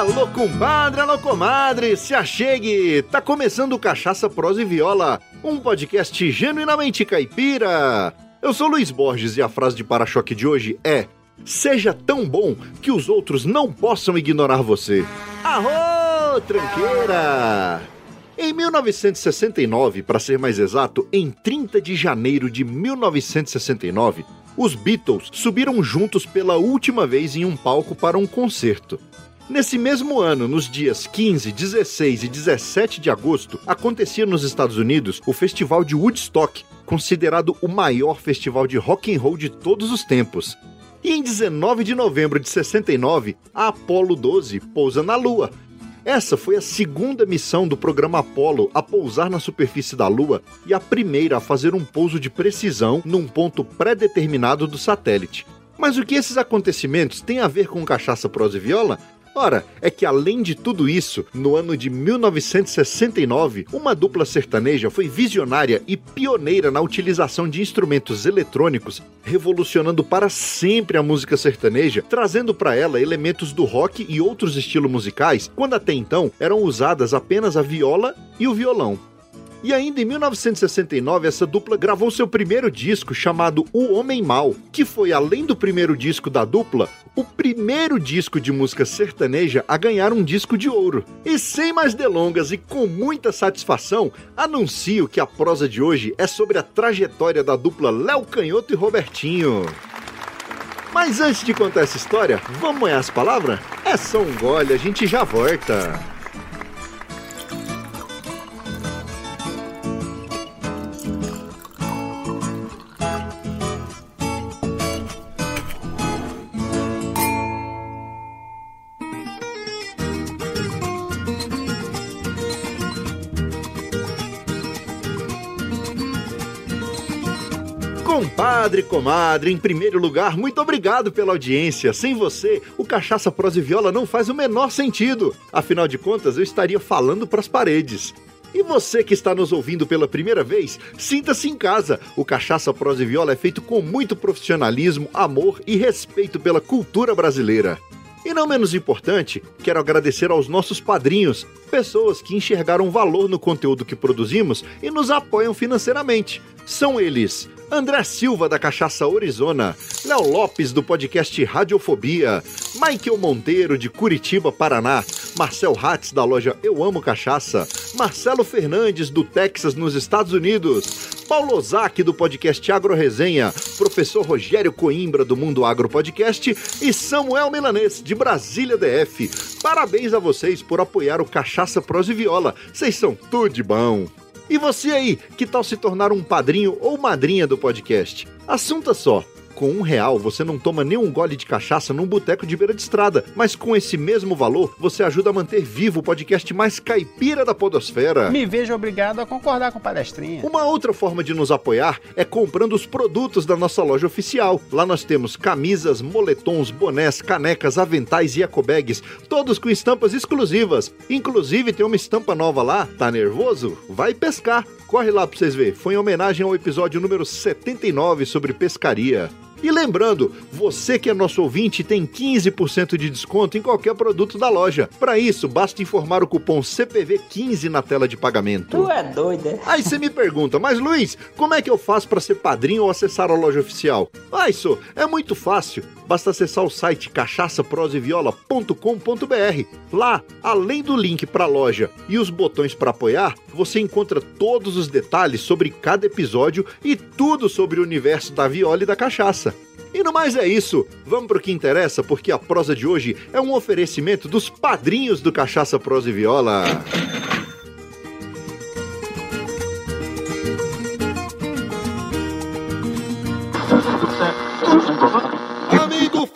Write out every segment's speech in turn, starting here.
Alô, compadre, alô, comadre, se achegue! Tá começando o Cachaça, Prosa e Viola, um podcast genuinamente caipira. Eu sou Luiz Borges e a frase de para-choque de hoje é: Seja tão bom que os outros não possam ignorar você. Arro, tranqueira! Em 1969, para ser mais exato, em 30 de janeiro de 1969, os Beatles subiram juntos pela última vez em um palco para um concerto. Nesse mesmo ano, nos dias 15, 16 e 17 de agosto, acontecia nos Estados Unidos o Festival de Woodstock, considerado o maior festival de rock and roll de todos os tempos. E em 19 de novembro de 69, a Apollo 12 pousa na Lua. Essa foi a segunda missão do programa Apollo a pousar na superfície da Lua e a primeira a fazer um pouso de precisão num ponto pré-determinado do satélite. Mas o que esses acontecimentos têm a ver com cachaça, prosa e viola? Ora, é que além de tudo isso, no ano de 1969, uma dupla sertaneja foi visionária e pioneira na utilização de instrumentos eletrônicos, revolucionando para sempre a música sertaneja, trazendo para ela elementos do rock e outros estilos musicais, quando até então eram usadas apenas a viola e o violão. E ainda em 1969, essa dupla gravou seu primeiro disco chamado O Homem Mal, que foi, além do primeiro disco da dupla, o primeiro disco de música sertaneja a ganhar um disco de ouro. E sem mais delongas e com muita satisfação, anuncio que a prosa de hoje é sobre a trajetória da dupla Léo Canhoto e Robertinho. Mas antes de contar essa história, vamos moer as palavras? É só um gole, a gente já volta. Compadre, comadre, em primeiro lugar, muito obrigado pela audiência. Sem você, o Cachaça Prosa e Viola não faz o menor sentido. Afinal de contas, eu estaria falando para as paredes. E você que está nos ouvindo pela primeira vez, sinta-se em casa. O Cachaça Prosa e Viola é feito com muito profissionalismo, amor e respeito pela cultura brasileira. E não menos importante, quero agradecer aos nossos padrinhos, pessoas que enxergaram valor no conteúdo que produzimos e nos apoiam financeiramente. São eles André Silva, da Cachaça Orizona, Léo Lopes, do podcast Radiofobia, Michael Monteiro, de Curitiba, Paraná, Marcel Hatz, da loja Eu Amo Cachaça, Marcelo Fernandes, do Texas, nos Estados Unidos, Paulo Ozaki, do podcast Agro Resenha, professor Rogério Coimbra, do Mundo Agro Podcast, e Samuel Milanês, de Brasília DF. Parabéns a vocês por apoiar o Cachaça Pros e Viola. Vocês são tudo de bom. E você aí, que tal se tornar um padrinho ou madrinha do podcast? Assunto é só com um real você não toma nenhum gole de cachaça num boteco de beira de estrada, mas com esse mesmo valor você ajuda a manter vivo o podcast mais caipira da podosfera. Me vejo obrigado a concordar com o palestrinha. Uma outra forma de nos apoiar é comprando os produtos da nossa loja oficial. Lá nós temos camisas, moletons, bonés, canecas, aventais e ecobags, todos com estampas exclusivas. Inclusive tem uma estampa nova lá. Tá nervoso? Vai pescar. Corre lá pra vocês verem. Foi em homenagem ao episódio número 79 sobre pescaria. E lembrando, você que é nosso ouvinte tem 15% de desconto em qualquer produto da loja. Para isso, basta informar o cupom CPV15 na tela de pagamento. Tu é doido, é? Aí você me pergunta, mas Luiz, como é que eu faço para ser padrinho ou acessar a loja oficial? Ah, isso é muito fácil. Basta acessar o site cachaçaproseviola.com.br. Lá, além do link para a loja e os botões para apoiar, você encontra todos os detalhes sobre cada episódio e tudo sobre o universo da viola e da cachaça. E no mais é isso. Vamos pro que interessa, porque a prosa de hoje é um oferecimento dos padrinhos do Cachaça Prosa e Viola.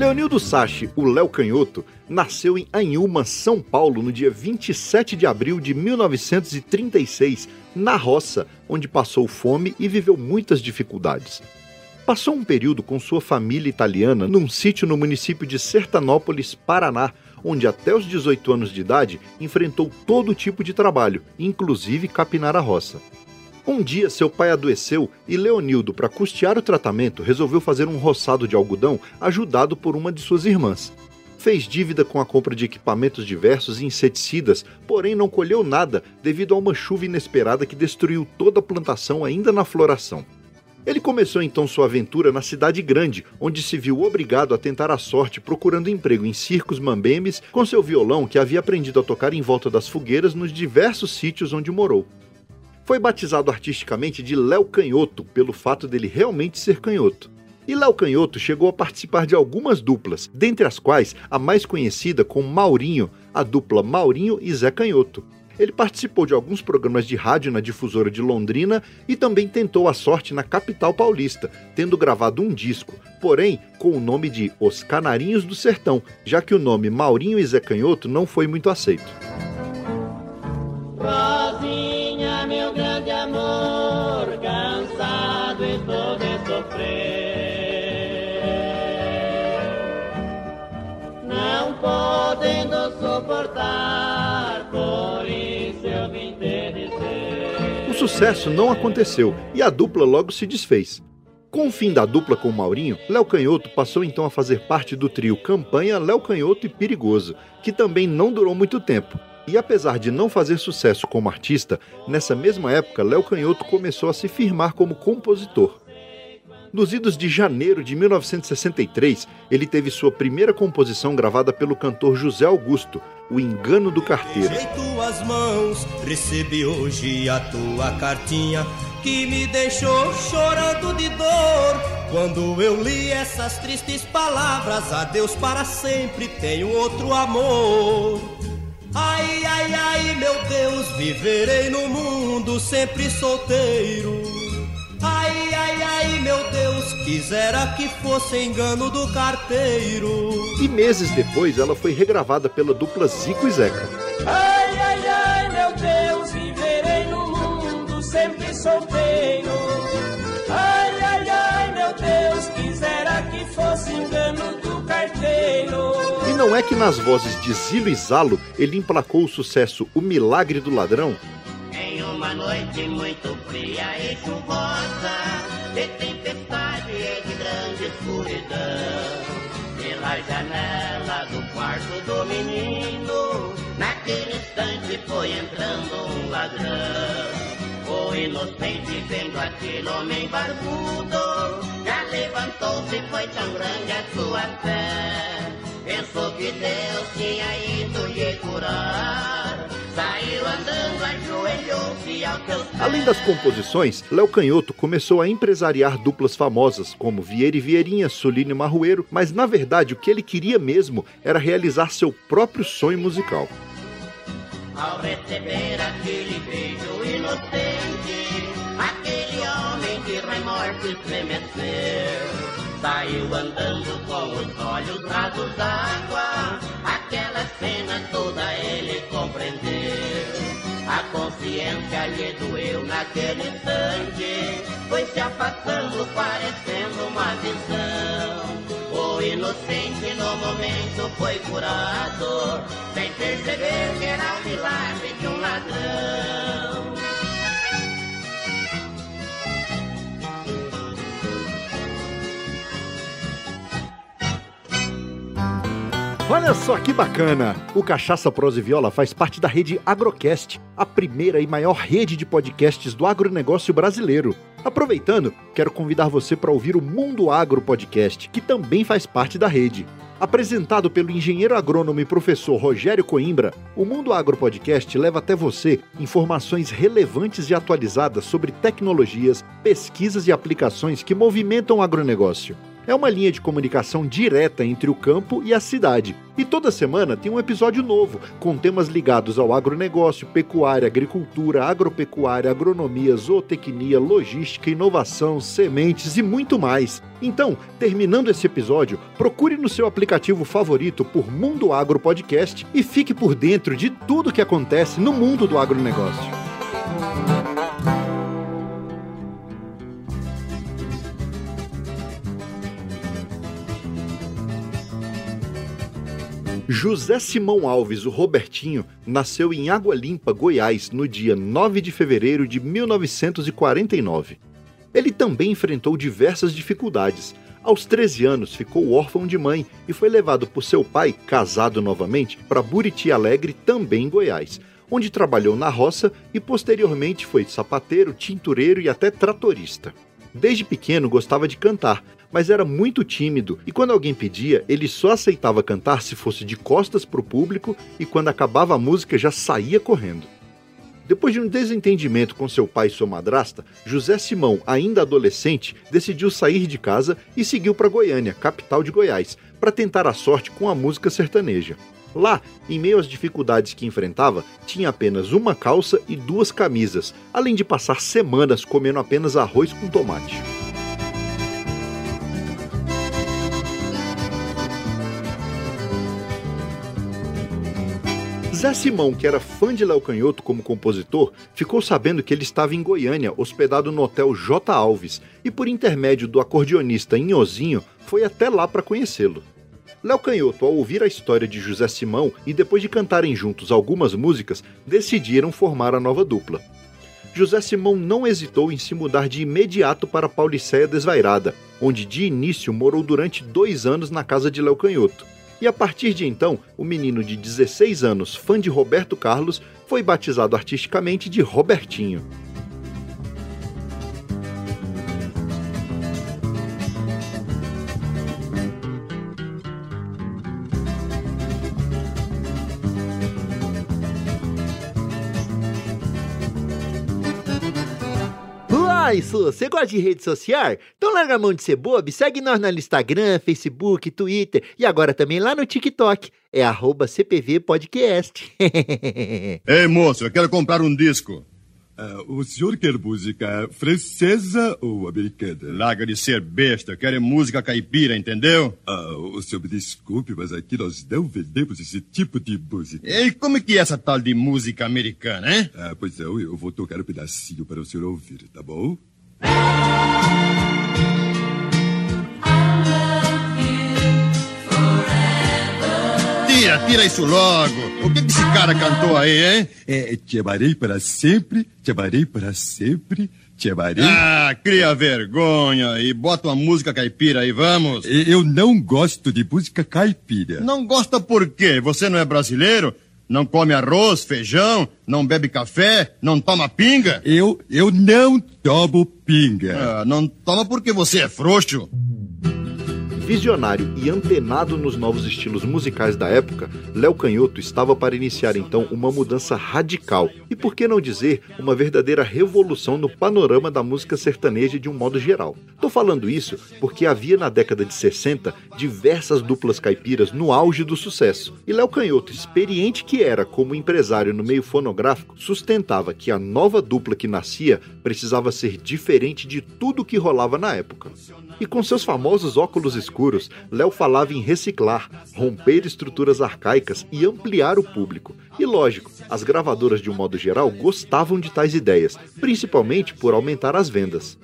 Leonildo Sachi, o Léo Canhoto, nasceu em Anhuma, São Paulo, no dia 27 de abril de 1936, na roça, onde passou fome e viveu muitas dificuldades. Passou um período com sua família italiana num sítio no município de Sertanópolis, Paraná, onde até os 18 anos de idade enfrentou todo tipo de trabalho, inclusive capinar a roça. Um dia seu pai adoeceu e Leonildo, para custear o tratamento, resolveu fazer um roçado de algodão ajudado por uma de suas irmãs. Fez dívida com a compra de equipamentos diversos e inseticidas, porém não colheu nada devido a uma chuva inesperada que destruiu toda a plantação ainda na floração. Ele começou então sua aventura na cidade grande, onde se viu obrigado a tentar a sorte procurando emprego em circos mambembes com seu violão que havia aprendido a tocar em volta das fogueiras nos diversos sítios onde morou. Foi batizado artisticamente de Léo Canhoto, pelo fato dele realmente ser canhoto. E Léo Canhoto chegou a participar de algumas duplas, dentre as quais a mais conhecida com Maurinho, a dupla Maurinho e Zé Canhoto. Ele participou de alguns programas de rádio na difusora de Londrina e também tentou a sorte na capital paulista, tendo gravado um disco, porém com o nome de Os Canarinhos do Sertão, já que o nome Maurinho e Zé Canhoto não foi muito aceito. Rosinha, meu grande amor, cansado estou de sofrer. Não podendo suportar, por isso eu vim te dizer. O sucesso não aconteceu e a dupla logo se desfez. Com o fim da dupla com Maurinho, Léo Canhoto passou então a fazer parte do trio Campanha Léo Canhoto e Perigoso, que também não durou muito tempo. E apesar de não fazer sucesso como artista, nessa mesma época Léo Canhoto começou a se firmar como compositor. Nos idos de janeiro de 1963, ele teve sua primeira composição gravada pelo cantor José Augusto, O Engano do Carteiro. Tuas mãos, recebi hoje a tua cartinha que me deixou chorando de dor. Quando eu li essas tristes palavras, adeus para sempre, tenho outro amor. Ai, ai, ai, meu Deus, viverei no mundo sempre solteiro. Ai, ai, ai, meu Deus, quisera que fosse engano do carteiro. E meses depois ela foi regravada pela dupla Zico e Zeca. Ai, ai, ai, meu Deus, viverei no mundo sempre solteiro. Não é que nas vozes de Zilo e Zalo ele emplacou o sucesso O Milagre do Ladrão? Em uma noite muito fria e chuvosa, de tempestade e de grande escuridão, pela janela do quarto do menino, naquele instante foi entrando um ladrão. O inocente vendo aquele homem barbudo, já levantou-se e foi tão grande a sua fé. Pensou que Deus tinha ido lhe curar. Saiu andando, ajoelhou-se ao teu Além das composições, Léo Canhoto começou a empresariar duplas famosas como Vieira e Vieirinha, Solino e Marrueiro, mas na verdade o que ele queria mesmo era realizar seu próprio sonho musical. Ao receber aquele beijo inocente, aquele homem de remorso estremeceu. Saiu andando com os olhos rasos d'água, aquela cena toda ele compreendeu. A consciência lhe doeu naquele instante, foi se afastando, parecendo uma visão. O inocente no momento foi curado, sem perceber que era o milagre de um ladrão. Olha só que bacana! O Cachaça Prosa e Viola faz parte da rede Agrocast, a primeira e maior rede de podcasts do agronegócio brasileiro. Aproveitando, quero convidar você para ouvir o Mundo Agro Podcast, que também faz parte da rede. Apresentado pelo engenheiro agrônomo e professor Rogério Coimbra, o Mundo Agro Podcast leva até você informações relevantes e atualizadas sobre tecnologias, pesquisas e aplicações que movimentam o agronegócio. É uma linha de comunicação direta entre o campo e a cidade. E toda semana tem um episódio novo, com temas ligados ao agronegócio, pecuária, agricultura, agropecuária, agronomia, zootecnia, logística, inovação, sementes e muito mais. Então, terminando esse episódio, procure no seu aplicativo favorito por Mundo Agro Podcast e fique por dentro de tudo que acontece no mundo do agronegócio. José Simão Alves, o Robertinho, nasceu em Água Limpa, Goiás, no dia 9 de fevereiro de 1949. Ele também enfrentou diversas dificuldades. Aos 13 anos, ficou órfão de mãe e foi levado por seu pai, casado novamente, para Buriti Alegre, também em Goiás, onde trabalhou na roça e posteriormente foi sapateiro, tintureiro e até tratorista. Desde pequeno gostava de cantar, mas era muito tímido e quando alguém pedia, ele só aceitava cantar se fosse de costas para o público e quando acabava a música já saía correndo. Depois de um desentendimento com seu pai e sua madrasta, José Simão, ainda adolescente, decidiu sair de casa e seguiu para Goiânia, capital de Goiás, para tentar a sorte com a música sertaneja. Lá, em meio às dificuldades que enfrentava, tinha apenas uma calça e duas camisas, além de passar semanas comendo apenas arroz com tomate. Zé Simão, que era fã de Léo Canhoto como compositor, ficou sabendo que ele estava em Goiânia, hospedado no hotel J. Alves, e por intermédio do acordeonista Inhozinho, foi até lá para conhecê-lo. Léo Canhoto, ao ouvir a história de José Simão e depois de cantarem juntos algumas músicas, decidiram formar a nova dupla. José Simão não hesitou em se mudar de imediato para Pauliceia Desvairada, onde de início morou durante dois anos na casa de Léo Canhoto. E a partir de então, o menino de 16 anos, fã de Roberto Carlos, foi batizado artisticamente de Robertinho. Você gosta de rede social? Então larga a mão de ser bobo segue nós no Instagram, Facebook, Twitter e agora também lá no TikTok. É arroba CPV Podcast. Ei, moço, eu quero comprar um disco. Uh, o senhor quer música francesa ou americana? Larga de ser besta, quero música caipira, entendeu? Uh, o senhor me desculpe, mas aqui nós não vendemos esse tipo de música. E como é que é essa tal de música americana, hein? Ah, pois é, eu vou tocar um pedacinho para o senhor ouvir, tá bom? Tira, tira isso logo. O que, que esse cara cantou aí, hein? É, te amarei para sempre, te amarei para sempre, te amarei. Ah, cria vergonha e bota uma música caipira aí, vamos. Eu não gosto de música caipira. Não gosta por quê? Você não é brasileiro? Não come arroz, feijão, não bebe café, não toma pinga? Eu, eu não tomo pinga. Ah, não toma porque você é frouxo. Visionário e antenado nos novos estilos musicais da época, Léo Canhoto estava para iniciar então uma mudança radical e, por que não dizer, uma verdadeira revolução no panorama da música sertaneja de um modo geral. Tô falando isso porque havia na década de 60 diversas duplas caipiras no auge do sucesso, e Léo Canhoto, experiente que era como empresário no meio fonográfico, sustentava que a nova dupla que nascia precisava ser diferente de tudo que rolava na época. E com seus famosos óculos escuros, Léo falava em reciclar, romper estruturas arcaicas e ampliar o público. E lógico, as gravadoras de um modo geral gostavam de tais ideias, principalmente por aumentar as vendas.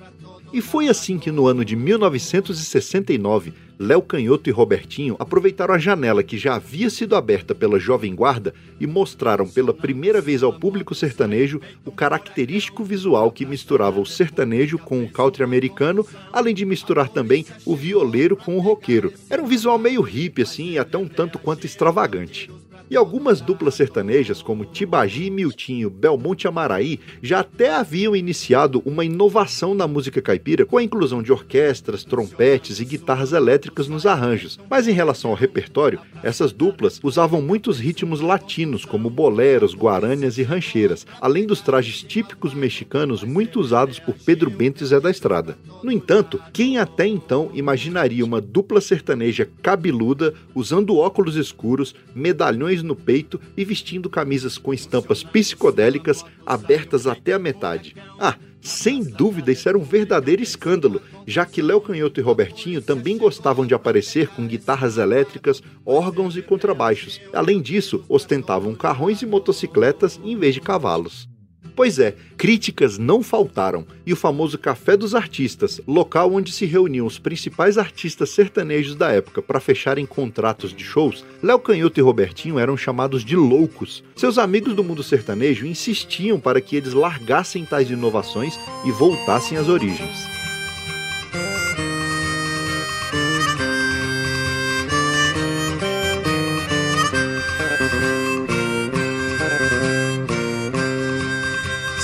E foi assim que no ano de 1969, Léo Canhoto e Robertinho aproveitaram a janela que já havia sido aberta pela Jovem Guarda e mostraram pela primeira vez ao público sertanejo o característico visual que misturava o sertanejo com o country americano, além de misturar também o violeiro com o roqueiro. Era um visual meio hippie assim e até um tanto quanto extravagante. E algumas duplas sertanejas, como Tibagi e Miltinho, Belmonte Amaraí, já até haviam iniciado uma inovação na música caipira com a inclusão de orquestras, trompetes e guitarras elétricas nos arranjos. Mas em relação ao repertório, essas duplas usavam muitos ritmos latinos, como boleros, guaranias e rancheiras, além dos trajes típicos mexicanos muito usados por Pedro Bento e Zé da Estrada. No entanto, quem até então imaginaria uma dupla sertaneja cabeluda usando óculos escuros, medalhões no peito e vestindo camisas com estampas psicodélicas abertas até a metade? Ah, sem dúvida, isso era um verdadeiro escândalo, já que Léo Canhoto e Robertinho também gostavam de aparecer com guitarras elétricas, órgãos e contrabaixos. Além disso, ostentavam carrões e motocicletas em vez de cavalos. Pois é, críticas não faltaram, e o famoso Café dos Artistas, local onde se reuniam os principais artistas sertanejos da época para fecharem contratos de shows, Léo Canhoto e Robertinho eram chamados de loucos. Seus amigos do mundo sertanejo insistiam para que eles largassem tais inovações e voltassem às origens.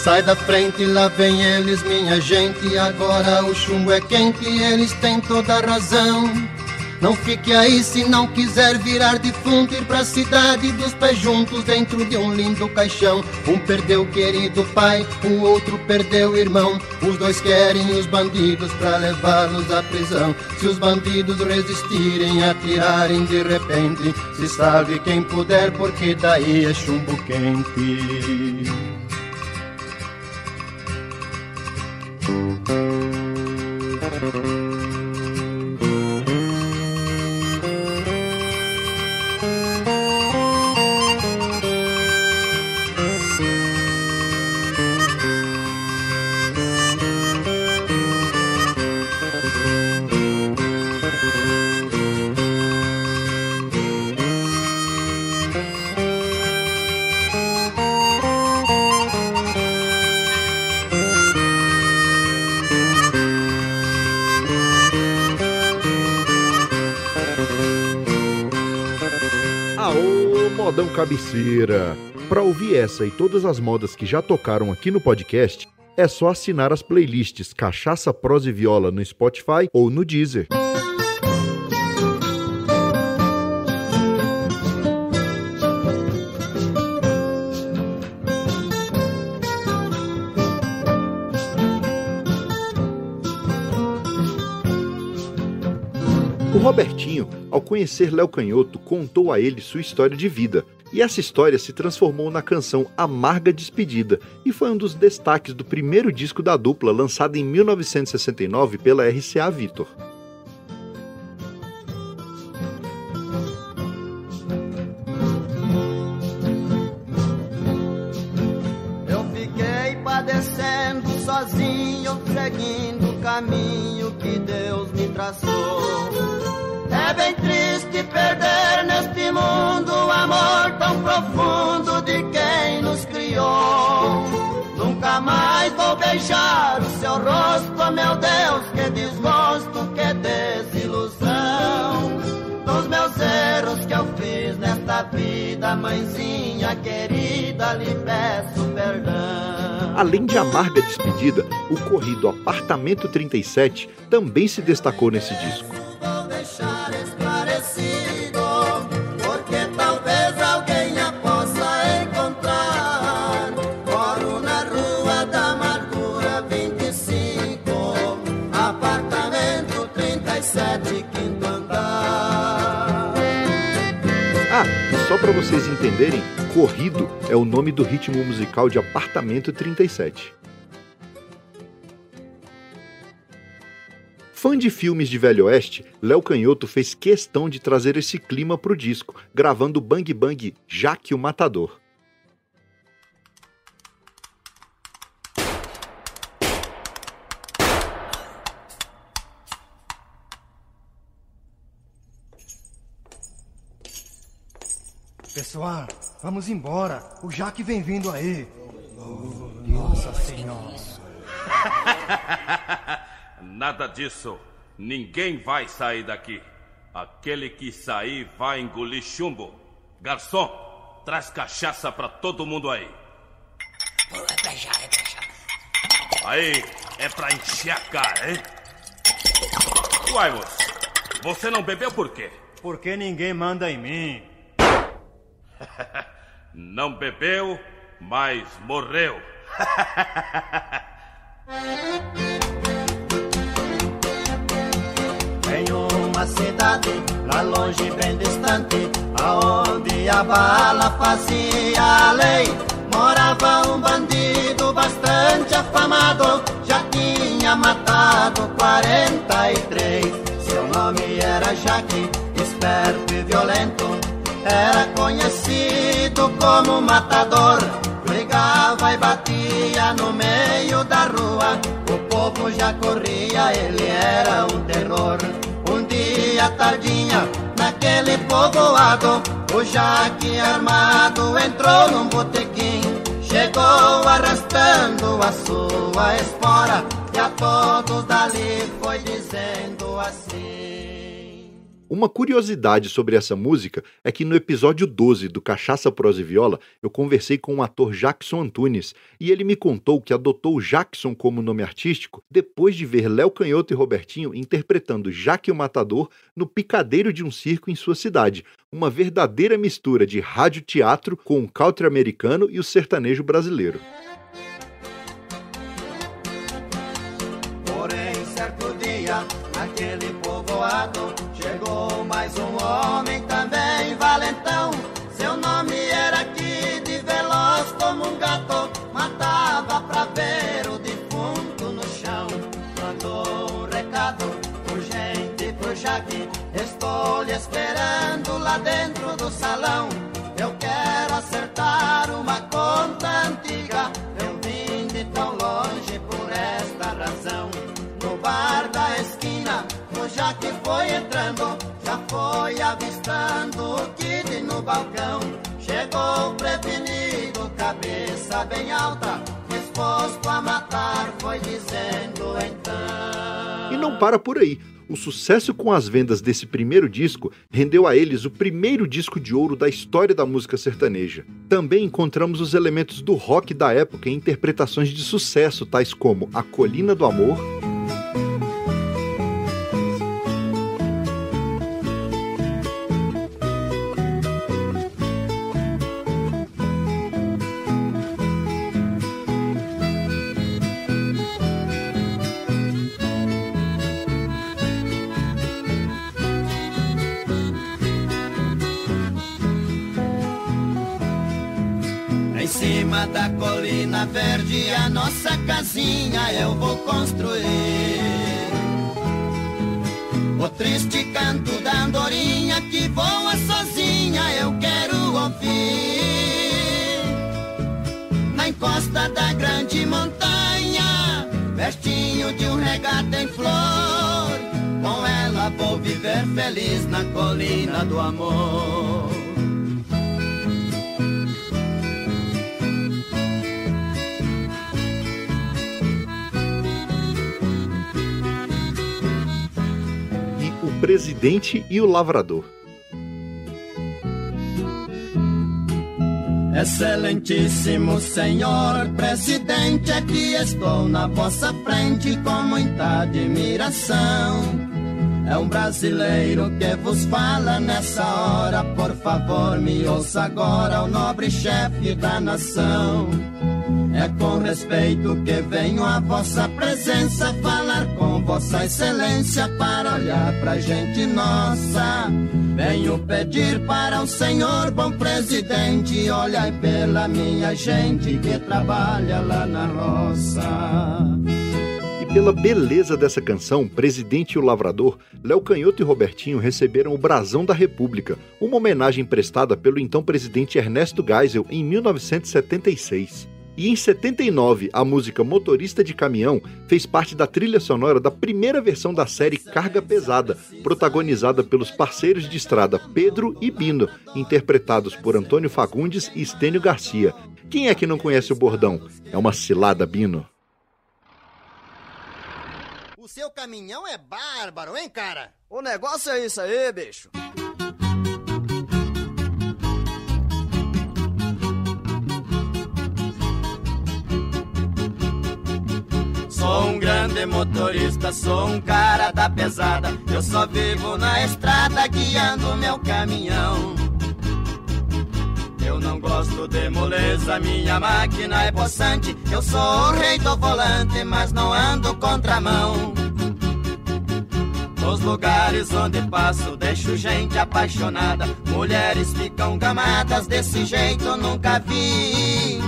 Sai da frente, lá vem eles, minha gente. Agora o chumbo é quente, eles têm toda a razão. Não fique aí se não quiser virar defunto, ir pra cidade dos pés juntos dentro de um lindo caixão. Um perdeu o querido pai, o outro perdeu irmão. Os dois querem os bandidos pra levá-los à prisão. Se os bandidos resistirem, atirarem de repente, se salve quem puder, porque daí é chumbo quente. Cabeceira! Para ouvir essa e todas as modas que já tocaram aqui no podcast, é só assinar as playlists Cachaça, Prosa e Viola no Spotify ou no Deezer. O Robertinho, ao conhecer Léo Canhoto, contou a ele sua história de vida. E essa história se transformou na canção Amarga Despedida e foi um dos destaques do primeiro disco da dupla, lançado em 1969 pela RCA Victor. Vida, mãezinha querida, lhe peço perdão. Além de Amarga Despedida, o corrido Apartamento 37 também se destacou nesse disco. Para vocês entenderem, Corrido é o nome do ritmo musical de Apartamento 37. Fã de filmes de Velho Oeste, Léo Canhoto fez questão de trazer esse clima pro disco, gravando Bang Bang Jaque o Matador. Pessoal, vamos embora. O Jaque vem vindo aí. Nossa Senhora. Nada disso. Ninguém vai sair daqui. Aquele que sair vai engolir chumbo. Garçom, traz cachaça pra todo mundo aí. É pra já, é pra já. Aí, é pra encher a cara, hein? Uai, moço, você não bebeu por quê? Porque ninguém manda em mim. Não bebeu, mas morreu. Em uma cidade, lá longe, bem distante, aonde a bala fazia lei, morava um bandido bastante afamado, já tinha matado 43. Seu nome era Jaque, esperto e violento, era conhecido como matador. Brigava e batia no meio da rua, o povo já corria, ele era um terror. Um dia tardinha, naquele povoado, o Jaque armado entrou num botequim. Chegou arrastando a sua espora, e a todos dali foi dizendo assim. Uma curiosidade sobre essa música é que no episódio 12 do Cachaça, Prosa e Viola, eu conversei com o ator Jackson Antunes e ele me contou que adotou Jackson como nome artístico depois de ver Léo Canhoto e Robertinho interpretando Jaque o Matador no picadeiro de um circo em sua cidade, uma verdadeira mistura de rádio-teatro com o country americano e o sertanejo brasileiro. Porém, certo dia, naquele povoado, homem também valentão. Seu nome era Kid, veloz como um gato, matava pra ver o defunto no chão. Mandou um recado urgente pro Jaque, estou lhe esperando lá dentro do salão. Foi entrando, já foi avistando o Kid no balcão. Chegou prevenido, cabeça bem alta, disposto a matar, foi dizendo então. E não para por aí. O sucesso com as vendas desse primeiro disco rendeu a eles o primeiro disco de ouro da história da música sertaneja. Também encontramos os elementos do rock da época em interpretações de sucesso, tais como A Colina do Amor, casinha eu vou construir. O triste canto da andorinha que voa sozinha eu quero ouvir. Na encosta da grande montanha, pertinho de um regato em flor. Com ela vou viver feliz na colina do amor. Presidente e o Lavrador. Excelentíssimo senhor presidente, aqui estou na vossa frente com muita admiração. É um brasileiro que vos fala nessa hora, por favor me ouça agora, o nobre chefe da nação. É com respeito que venho à vossa presença falar com vossa excelência para olhar pra gente nossa. Venho pedir para o senhor, bom presidente, olhai pela minha gente que trabalha lá na roça. E pela beleza dessa canção, Presidente e o Lavrador, Léo Canhoto e Robertinho receberam o Brasão da República, uma homenagem prestada pelo então presidente Ernesto Geisel em 1976. E em 79, a música Motorista de Caminhão fez parte da trilha sonora da primeira versão da série Carga Pesada, protagonizada pelos parceiros de estrada Pedro e Bino, interpretados por Antônio Fagundes e Estênio Garcia. Quem é que não conhece o bordão? É uma cilada, Bino. O seu caminhão é bárbaro, hein, cara? O negócio é isso aí, bicho. Grande motorista, sou um cara da pesada. Eu só vivo na estrada guiando meu caminhão. Eu não gosto de moleza, minha máquina é possante. Eu sou o rei do volante, mas não ando contramão. Nos lugares onde passo, deixo gente apaixonada. Mulheres ficam gamadas, desse jeito nunca vi.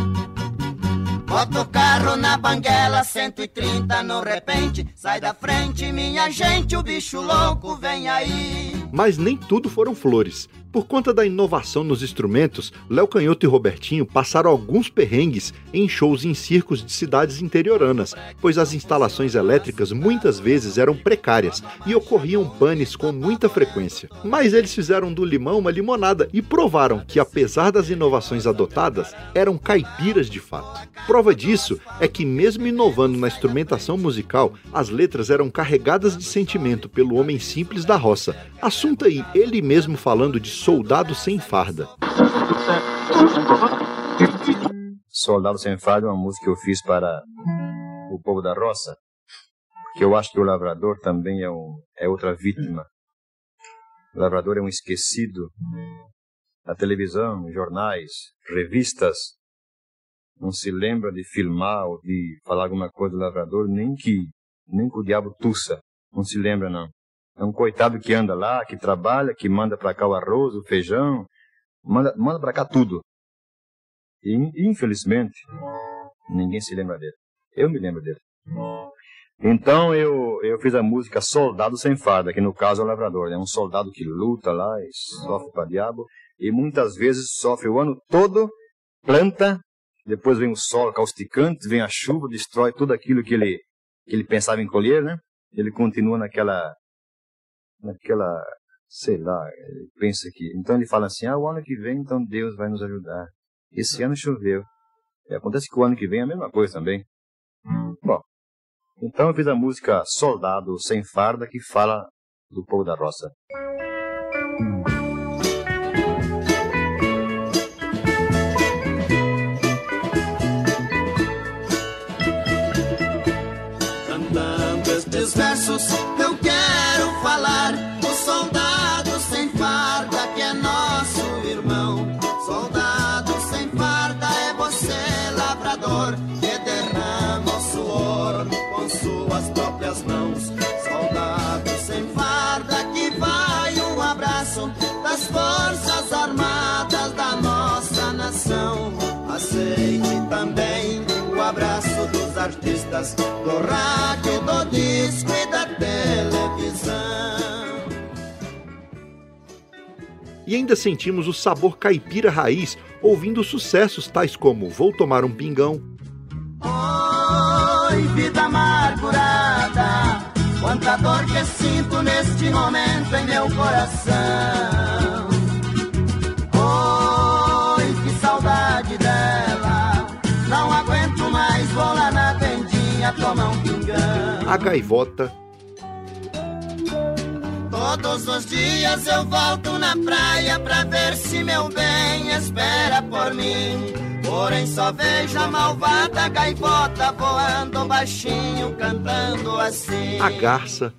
Bota o carro na banguela, 130 no repente. Sai da frente, minha gente, o bicho louco vem aí. Mas nem tudo foram flores. Por conta da inovação nos instrumentos, Léo Canhoto e Robertinho passaram alguns perrengues em shows em circos de cidades interioranas, pois as instalações elétricas muitas vezes eram precárias e ocorriam panes com muita frequência. Mas eles fizeram do limão uma limonada e provaram que, apesar das inovações adotadas, eram caipiras de fato. Prova disso é que, mesmo inovando na instrumentação musical, as letras eram carregadas de sentimento pelo homem simples da roça. Assunto aí, ele mesmo falando de Soldado Sem Farda. Soldado Sem Farda é uma música que eu fiz para o povo da roça, porque eu acho que o lavrador também é, um, é outra vítima. O lavrador é um esquecido. Na televisão, jornais, revistas, não se lembra de filmar ou de falar alguma coisa do lavrador, nem que, nem que o diabo tussa. Não se lembra, não. É um coitado que anda lá, que trabalha, que manda para cá o arroz, o feijão, manda, manda para cá tudo. E, infelizmente, ninguém se lembra dele. Eu me lembro dele. Então eu, eu fiz a música Soldado Sem Farda, que no caso é o lavrador. É né? um soldado que luta lá e sofre para diabo. E muitas vezes sofre o ano todo, planta, depois vem o sol causticante, vem a chuva, destrói tudo aquilo que ele, que ele pensava em colher, né? Ele continua naquela naquela, sei lá, ele pensa que. Então ele fala assim: ah, o ano que vem, então Deus vai nos ajudar. Esse ano choveu. E acontece que o ano que vem é a mesma coisa também. Bom, então eu fiz a música Soldado Sem Farda, que fala do povo da roça. Artistas do rádio, do disco e da televisão. E ainda sentimos o sabor caipira raiz ouvindo sucessos tais como Vou Tomar um Pingão. Oi, vida amargurada, quanta dor que sinto neste momento em meu coração. A gaivota. Todos os dias eu volto na praia pra ver se meu bem espera por mim. Porém só vejo a malvada gaivota voando baixinho, cantando assim. A garça.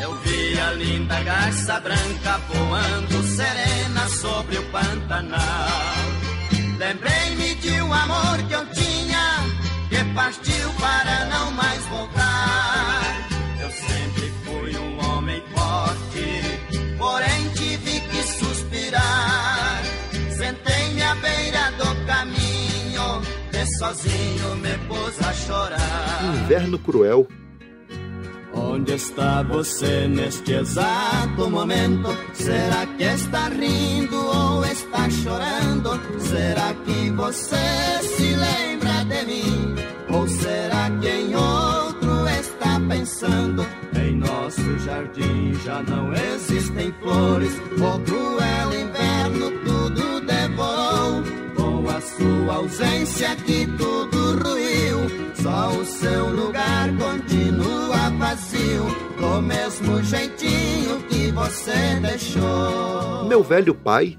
Eu vi a linda garça branca voando serena sobre o Pantanal. Lembrei-me de um amor que eu tinha que partiu para não mais voltar. Eu sempre fui um homem forte, porém tive que suspirar. Sentei-me à beira do caminho, e sozinho me pus a chorar. Inverno cruel Onde está você neste exato momento? Será que está rindo ou está chorando? Será que você se lembra de mim? Ou será que em outro está pensando? Em nosso jardim já não existem flores. O cruel inverno tudo devorou. Com a sua ausência que tudo ruiu. Só o seu lugar continua vazio, do mesmo jeitinho que você deixou. Meu velho pai.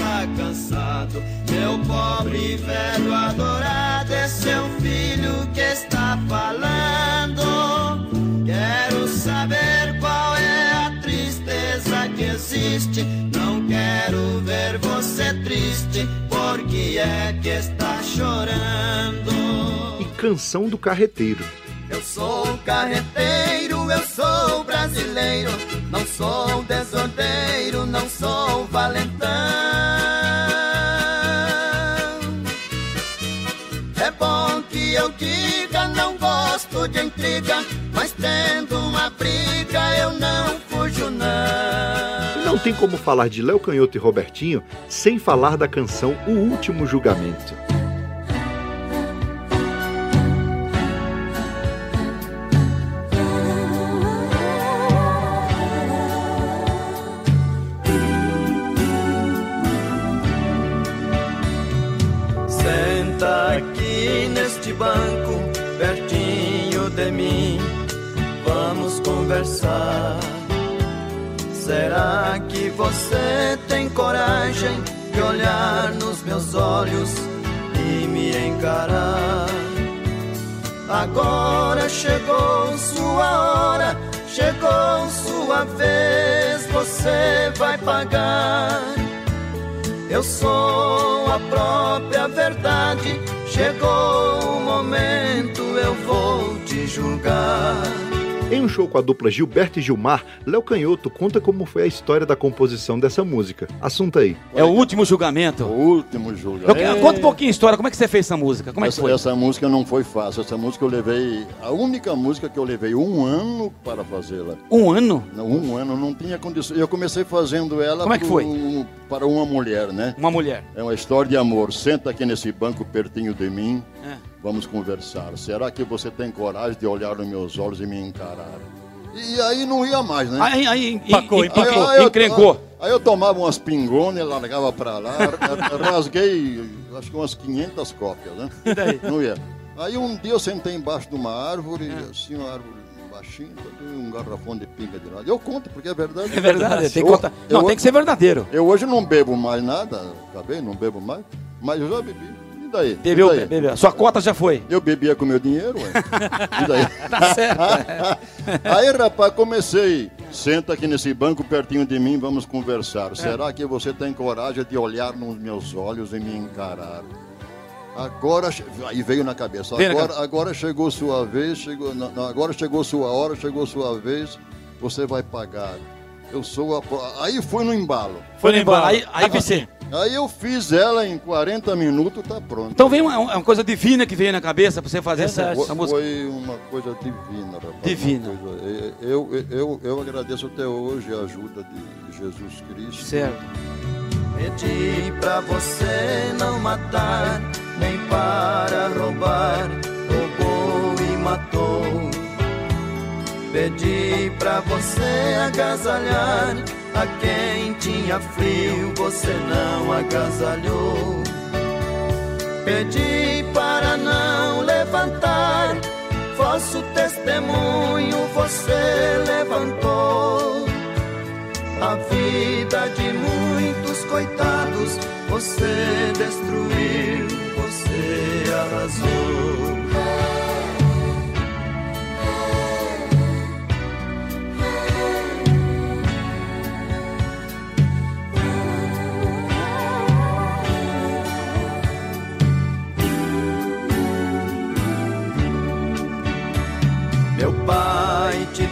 cansado. Meu pobre velho adorado É seu filho que está falando. Quero saber qual é a tristeza que existe. Não quero ver você triste Por que é que está chorando. E Canção do Carreteiro. eu sou carreteiro, eu sou brasileiro, não sou desordeiro, não sou valentão. Diga, não gosto de intriga, mas tendo uma briga eu não fujo não. Não tem como falar de Léo Canhoto e Robertinho sem falar da canção O Último Julgamento. Olhar nos meus olhos e me encarar? Agora chegou sua hora, chegou sua vez, você vai pagar. Eu sou a própria verdade. Chegou o momento, eu vou te julgar. Em um show com a dupla Gilberto e Gilmar, Léo Canhoto conta como foi a história da composição dessa música. Assunto aí. É o último julgamento. O último Eu, julgamento. quero- conta um pouquinho a história, como é que você fez essa música? Como é que essa, foi? essa música não foi fácil. Essa música eu levei. A única música que eu levei um ano para fazê-la. Um ano? Não, um ano, não tinha condições. Eu comecei fazendo ela Como é que foi? para uma mulher, né? Uma mulher. É uma história de amor. Senta aqui nesse banco pertinho de mim. É. Vamos conversar. Será que você tem coragem de olhar nos meus olhos e me encarar? E aí não ia mais, né? Aí, aí, Empacou, empacou, Aí eu- encrencou. Aí eu tomava umas pingonas, largava pra lá, ra- rasguei acho que umas 500 cópias, né? E daí? Não ia. Aí um dia eu sentei embaixo de uma árvore, assim, uma árvore baixinha, um garrafão de pinga de lado. Eu conto, porque é verdade. É verdade, tem que Eu- contar. Não, eu- tem que ser verdadeiro. Eu hoje não bebo mais nada, acabei, não bebo mais, mas eu já bebi. E daí? Bebeu, e daí? bebeu. Sua cota já foi. Eu bebia com meu dinheiro, ué. E daí? Tá certo. Aí, rapaz, comecei. Senta aqui nesse banco pertinho de mim, vamos É. conversar. Será que você tem coragem de olhar nos meus olhos e me encarar? Agora, aí veio na cabeça. Agora, agora chegou sua vez, chegou, não, agora chegou sua hora, chegou sua vez, você vai pagar. Eu sou a. Aí foi no embalo. Foi no embalo. Aí- aí você- Aí eu fiz ela em 40 minutos, tá pronto. Então vem uma, uma coisa divina que veio na cabeça pra você fazer essa, Foi- essa música. Foi uma coisa divina, rapaz. Divina. coisa- eu, eu, eu, eu agradeço até hoje a ajuda de Jesus Cristo. Certo. Pedi pra você não matar, nem para Pedi pra você agasalhar a quem tinha frio, você não agasalhou. Pedi para não levantar, falso testemunho você levantou. A vida de muitos coitados você destruiu, você arrasou.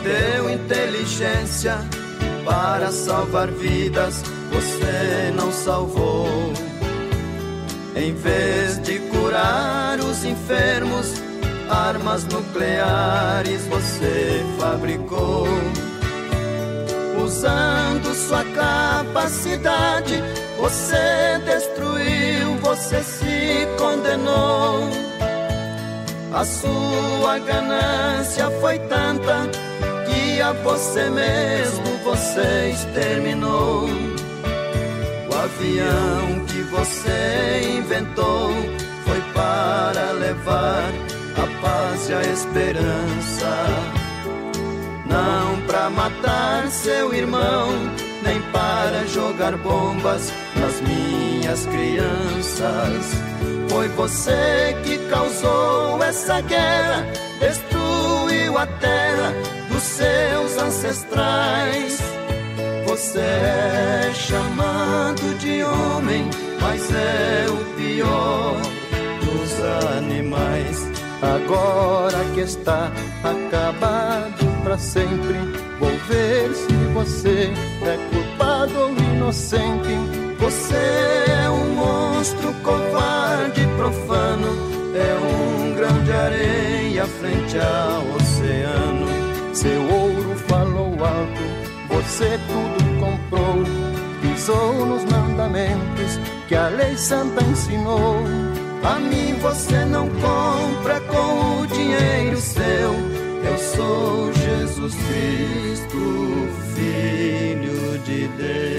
Deu inteligência para salvar vidas, você não salvou. Em vez de curar os enfermos, armas nucleares você fabricou. Usando sua capacidade, você destruiu, você se condenou. A sua ganância foi tanta você mesmo você exterminou. O avião que você inventou foi para levar a paz e a esperança. Não para matar seu irmão, nem para jogar bombas nas minhas crianças. Foi você que causou essa guerra, destruiu a terra seus ancestrais. Você é chamado de homem, mas é o pior dos animais. Agora que está acabado para sempre, vou ver se você é culpado ou inocente. Você é um monstro covarde, profano, é um grão de areia frente ao oceano. Seu ouro falou alto, você tudo comprou, pisou nos mandamentos que a lei santa ensinou. A mim você não compra com o dinheiro seu. Eu sou Jesus Cristo, Filho de Deus.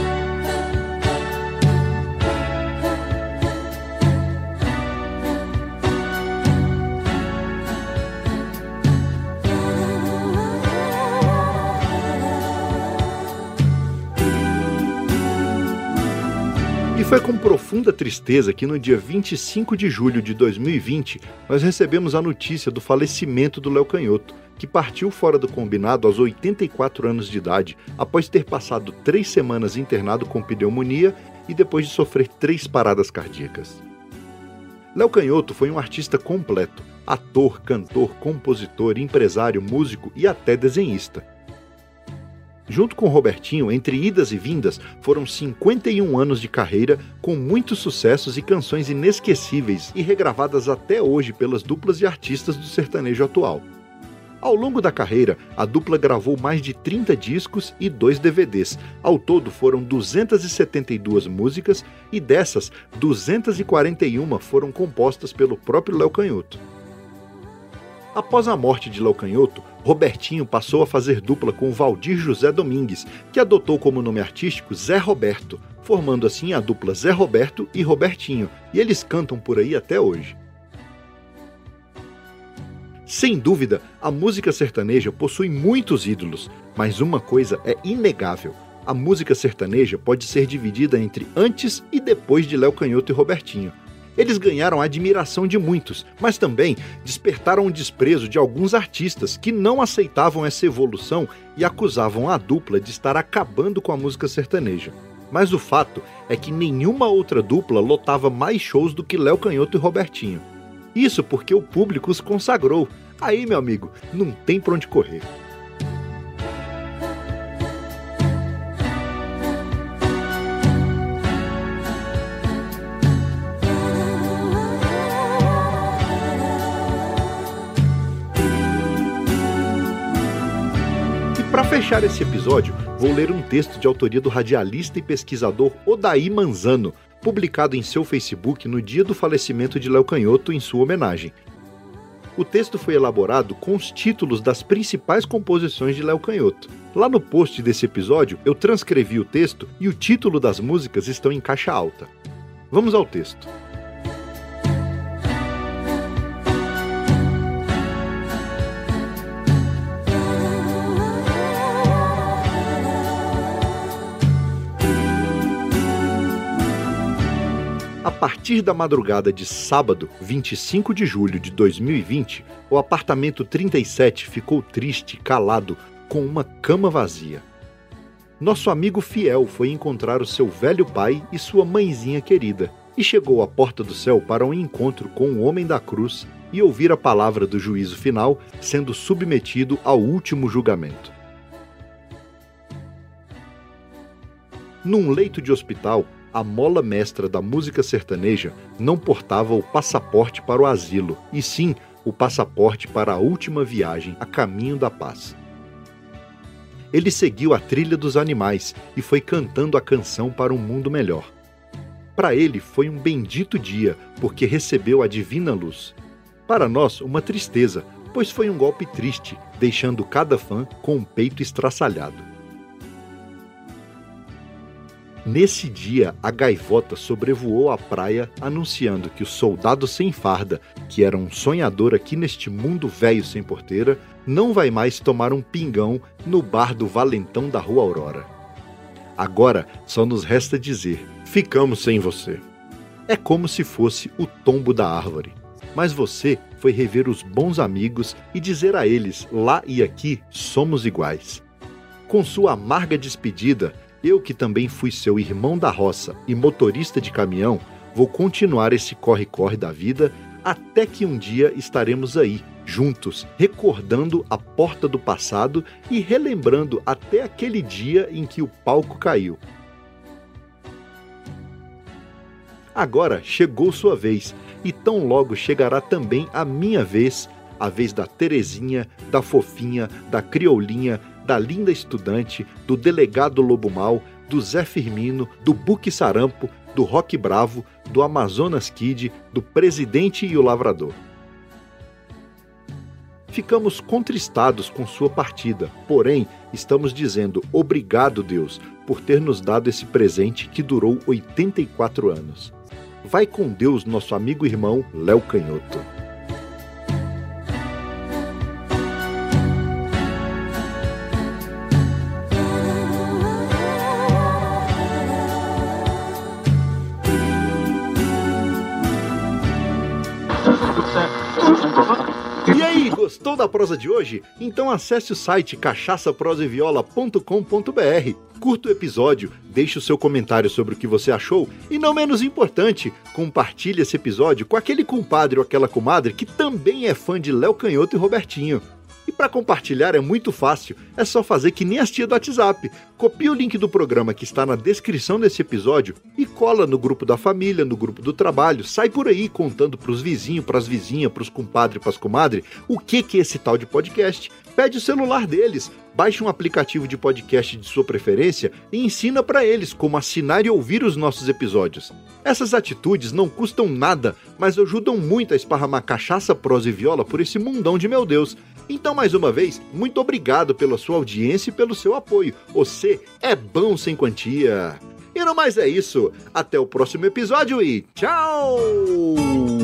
Foi com profunda tristeza que no dia 25 de julho de 2020 nós recebemos a notícia do falecimento do Léo Canhoto, que partiu fora do combinado aos 84 anos de idade, após ter passado três semanas internado com pneumonia e depois de sofrer três paradas cardíacas. Léo Canhoto foi um artista completo, ator, cantor, compositor, empresário, músico e até desenhista. Junto com Robertinho, entre idas e vindas, foram 51 anos de carreira com muitos sucessos e canções inesquecíveis e regravadas até hoje pelas duplas e artistas do sertanejo atual. Ao longo da carreira, a dupla gravou mais de 30 discos e dois DVDs. Ao todo foram 272 músicas e dessas, 241 foram compostas pelo próprio Léo Canhoto. Após a morte de Léo Canhoto, Robertinho passou a fazer dupla com Valdir José Domingues, que adotou como nome artístico Zé Roberto, formando assim a dupla Zé Roberto e Robertinho, e eles cantam por aí até hoje. Sem dúvida, a música sertaneja possui muitos ídolos, mas uma coisa é inegável: a música sertaneja pode ser dividida entre antes e depois de Léo Canhoto e Robertinho. Eles ganharam a admiração de muitos, mas também despertaram o desprezo de alguns artistas que não aceitavam essa evolução e acusavam a dupla de estar acabando com a música sertaneja. Mas o fato é que nenhuma outra dupla lotava mais shows do que Léo Canhoto e Robertinho. Isso porque o público os consagrou. Aí, meu amigo, não tem pra onde correr. Fechar esse episódio, vou ler um texto de autoria do radialista e pesquisador Odaí Manzano, publicado em seu Facebook no dia do falecimento de Léo Canhoto em sua homenagem. O texto foi elaborado com os títulos das principais composições de Léo Canhoto. Lá no post desse episódio, eu transcrevi o texto e o título das músicas estão em caixa alta. Vamos ao texto. Partir da madrugada de sábado, 25 de julho de 2020, o apartamento 37 ficou triste, calado, com uma cama vazia. Nosso amigo fiel foi encontrar o seu velho pai e sua mãezinha querida e chegou à porta do céu para um encontro com o homem da cruz e ouvir a palavra do juízo final, sendo submetido ao último julgamento. Num leito de hospital, a mola mestra da música sertaneja não portava o passaporte para o asilo, e sim o passaporte para a última viagem a caminho da paz. ele seguiu a trilha dos animais e foi cantando a canção para um mundo melhor. Para ele foi um bendito dia, porque recebeu a divina luz. Para nós, uma tristeza, pois foi um golpe triste, deixando cada fã com o peito estraçalhado. Nesse dia, a gaivota sobrevoou a praia anunciando que o soldado sem farda, que era um sonhador aqui neste mundo velho sem porteira, não vai mais tomar um pingão no bar do Valentão da Rua Aurora. Agora só nos resta dizer: ficamos sem você. É como se fosse o tombo da árvore. Mas você foi rever os bons amigos e dizer a eles: lá e aqui somos iguais. Com sua amarga despedida, eu, que também fui seu irmão da roça e motorista de caminhão, vou continuar esse corre-corre da vida até que um dia estaremos aí, juntos, recordando a porta do passado e relembrando até aquele dia em que o palco caiu. Agora chegou sua vez, e tão logo chegará também a minha vez, a vez da Terezinha, da Fofinha, da Crioulinha, da linda estudante, do delegado Lobo Mal, do Zé Firmino, do Buque Sarampo, do Rock Bravo, do Amazonas Kid, do Presidente e o Lavrador. Ficamos contristados com sua partida, porém, estamos dizendo obrigado, Deus, por ter nos dado esse presente que durou 84 anos. Vai com Deus, nosso amigo e irmão Léo Canhoto. Gostou da prosa de hoje? Então acesse o site cachaçaproseviola.com.br, curta o episódio, deixe o seu comentário sobre o que você achou e, não menos importante, compartilhe esse episódio com aquele compadre ou aquela comadre que também é fã de Léo Canhoto e Robertinho. E para compartilhar é muito fácil, é só fazer que nem as tia do WhatsApp. Copia o link do programa que está na descrição desse episódio e cola no grupo da família, no grupo do trabalho, sai por aí contando pros vizinhos, pras vizinhas, pros compadres, pras comadres, o que que é esse tal de podcast. Pede o celular deles, baixe um aplicativo de podcast de sua preferência e ensina para eles como assinar e ouvir os nossos episódios. Essas atitudes não custam nada, mas ajudam muito a esparramar cachaça, prosa e viola por esse mundão de meu Deus. Então, mais uma vez, muito obrigado pela sua audiência e pelo seu apoio. Você é bom sem quantia. E no mais é isso. Até o próximo episódio e tchau!